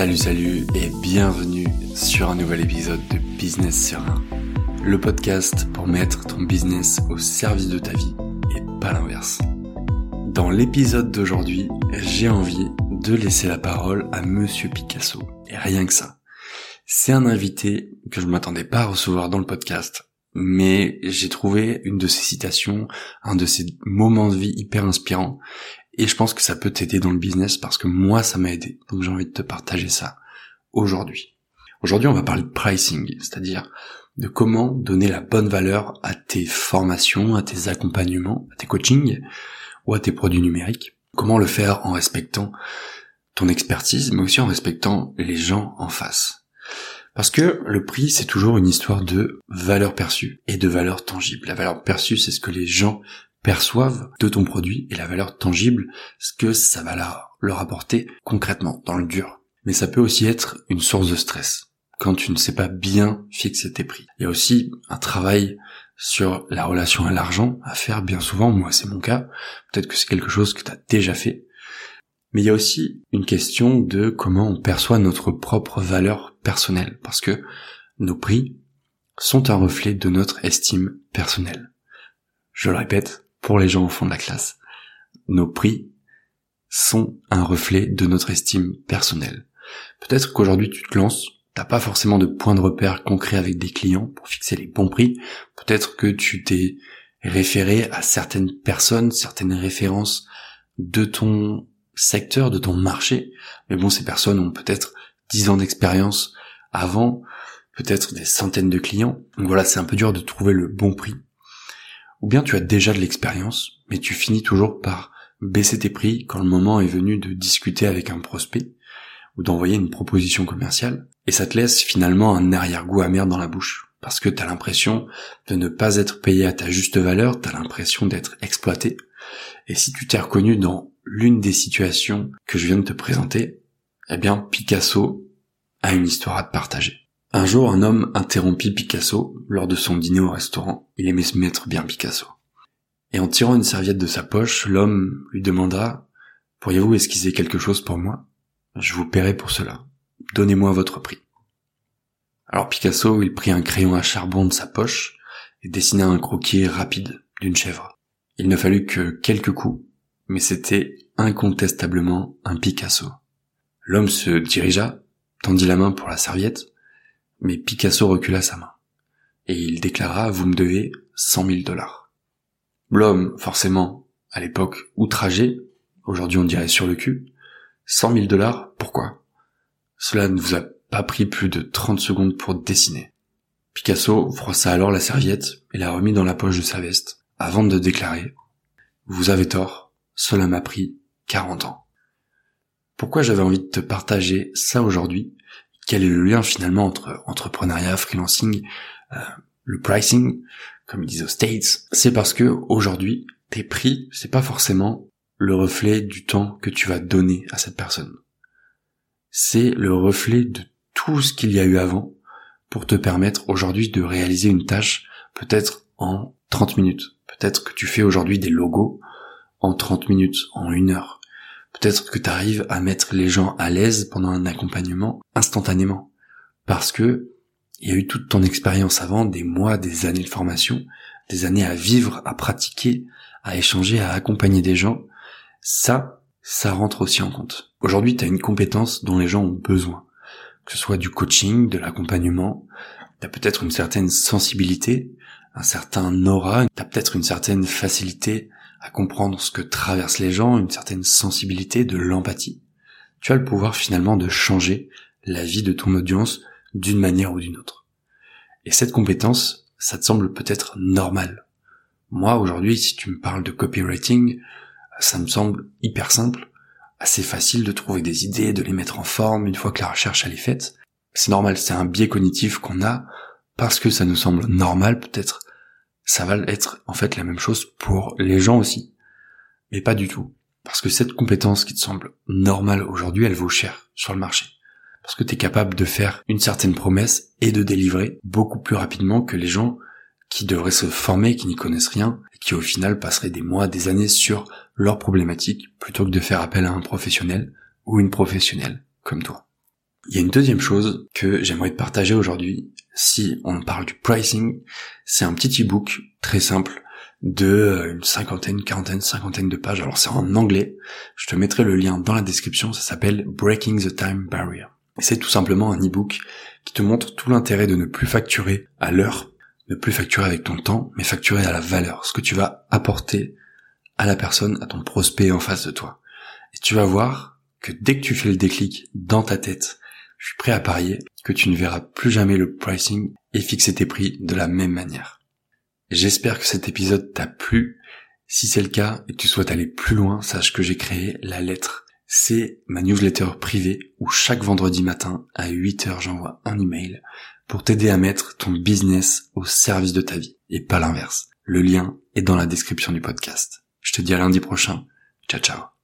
Salut, salut et bienvenue sur un nouvel épisode de Business Serein, le podcast pour mettre ton business au service de ta vie et pas l'inverse. Dans l'épisode d'aujourd'hui, j'ai envie de laisser la parole à Monsieur Picasso. Et rien que ça. C'est un invité que je ne m'attendais pas à recevoir dans le podcast, mais j'ai trouvé une de ses citations, un de ses moments de vie hyper inspirants, et je pense que ça peut t'aider dans le business parce que moi ça m'a aidé. Donc j'ai envie de te partager ça aujourd'hui. Aujourd'hui on va parler de pricing, c'est-à-dire de comment donner la bonne valeur à tes formations, à tes accompagnements, à tes coachings ou à tes produits numériques. Comment le faire en respectant ton expertise, mais aussi en respectant les gens en face. Parce que le prix, c'est toujours une histoire de valeur perçue et de valeur tangible. La valeur perçue, c'est ce que les gens perçoivent de ton produit et la valeur tangible, ce que ça va leur, apporter concrètement, dans le dur. Mais ça peut aussi être une source de stress quand tu ne sais pas bien fixer tes prix. Il y a aussi un travail sur la relation à l'argent à faire bien souvent, moi c'est mon cas, peut-être que c'est quelque chose que tu as déjà fait, mais il y a aussi une question de comment on perçoit notre propre valeur personnelle, parce que nos prix sont un reflet de notre estime personnelle. Je le répète, pour les gens au fond de la classe. Nos prix sont un reflet de notre estime personnelle. Peut-être qu'aujourd'hui tu te lances, t'as pas forcément de point de repère concret avec des clients pour fixer les bons prix. Peut-être que tu t'es référé à certaines personnes, certaines références de ton secteur, de ton marché. Mais bon, ces personnes ont peut-être 10 ans d'expérience avant, peut-être des centaines de clients. Donc voilà, c'est un peu dur de trouver le bon prix ou bien tu as déjà de l'expérience, mais tu finis toujours par baisser tes prix quand le moment est venu de discuter avec un prospect ou d'envoyer une proposition commerciale, et ça te laisse finalement un arrière-goût amer dans la bouche, parce que t'as l'impression de ne pas être payé à ta juste valeur, t'as l'impression d'être exploité, et si tu t'es reconnu dans l'une des situations que je viens de te présenter, eh bien Picasso a une histoire à te partager. Un jour, un homme interrompit Picasso lors de son dîner au restaurant. Il aimait se mettre bien Picasso. Et en tirant une serviette de sa poche, l'homme lui demanda Pourriez-vous esquisser quelque chose pour moi? Je vous paierai pour cela. Donnez-moi votre prix. Alors Picasso, il prit un crayon à charbon de sa poche et dessina un croquis rapide d'une chèvre. Il ne fallut que quelques coups, mais c'était incontestablement un Picasso. L'homme se dirigea, tendit la main pour la serviette, mais Picasso recula sa main. Et il déclara, vous me devez cent mille dollars. L'homme, forcément, à l'époque, outragé, aujourd'hui on dirait sur le cul, cent mille dollars, pourquoi? Cela ne vous a pas pris plus de trente secondes pour dessiner. Picasso froissa alors la serviette et la remit dans la poche de sa veste, avant de déclarer, vous avez tort, cela m'a pris quarante ans. Pourquoi j'avais envie de te partager ça aujourd'hui? Quel est le lien finalement entre entrepreneuriat, freelancing, euh, le pricing, comme ils disent aux States, c'est parce que aujourd'hui, tes prix, c'est pas forcément le reflet du temps que tu vas donner à cette personne. C'est le reflet de tout ce qu'il y a eu avant pour te permettre aujourd'hui de réaliser une tâche peut-être en 30 minutes. Peut-être que tu fais aujourd'hui des logos en 30 minutes, en une heure. Peut-être que tu arrives à mettre les gens à l'aise pendant un accompagnement instantanément. Parce que il y a eu toute ton expérience avant, des mois, des années de formation, des années à vivre, à pratiquer, à échanger, à accompagner des gens. Ça, ça rentre aussi en compte. Aujourd'hui, tu as une compétence dont les gens ont besoin. Que ce soit du coaching, de l'accompagnement, tu as peut-être une certaine sensibilité, un certain aura, tu as peut-être une certaine facilité à comprendre ce que traversent les gens, une certaine sensibilité, de l'empathie. Tu as le pouvoir finalement de changer la vie de ton audience d'une manière ou d'une autre. Et cette compétence, ça te semble peut-être normal. Moi, aujourd'hui, si tu me parles de copywriting, ça me semble hyper simple, assez facile de trouver des idées, de les mettre en forme une fois que la recherche elle est faite. C'est normal, c'est un biais cognitif qu'on a parce que ça nous semble normal peut-être ça va être en fait la même chose pour les gens aussi. Mais pas du tout. Parce que cette compétence qui te semble normale aujourd'hui, elle vaut cher sur le marché. Parce que tu es capable de faire une certaine promesse et de délivrer beaucoup plus rapidement que les gens qui devraient se former, qui n'y connaissent rien, et qui au final passeraient des mois, des années sur leurs problématiques, plutôt que de faire appel à un professionnel ou une professionnelle comme toi. Il y a une deuxième chose que j'aimerais te partager aujourd'hui. Si on parle du pricing, c'est un petit ebook très simple de euh, une cinquantaine, quarantaine, cinquantaine de pages. Alors c'est en anglais. Je te mettrai le lien dans la description. Ça s'appelle Breaking the Time Barrier. C'est tout simplement un ebook qui te montre tout l'intérêt de ne plus facturer à l'heure, ne plus facturer avec ton temps, mais facturer à la valeur, ce que tu vas apporter à la personne, à ton prospect en face de toi. Et tu vas voir que dès que tu fais le déclic dans ta tête, je suis prêt à parier que tu ne verras plus jamais le pricing et fixer tes prix de la même manière. J'espère que cet épisode t'a plu. Si c'est le cas et que tu souhaites aller plus loin, sache que j'ai créé la lettre. C'est ma newsletter privée où chaque vendredi matin à 8 heures j'envoie un email pour t'aider à mettre ton business au service de ta vie et pas l'inverse. Le lien est dans la description du podcast. Je te dis à lundi prochain. Ciao ciao.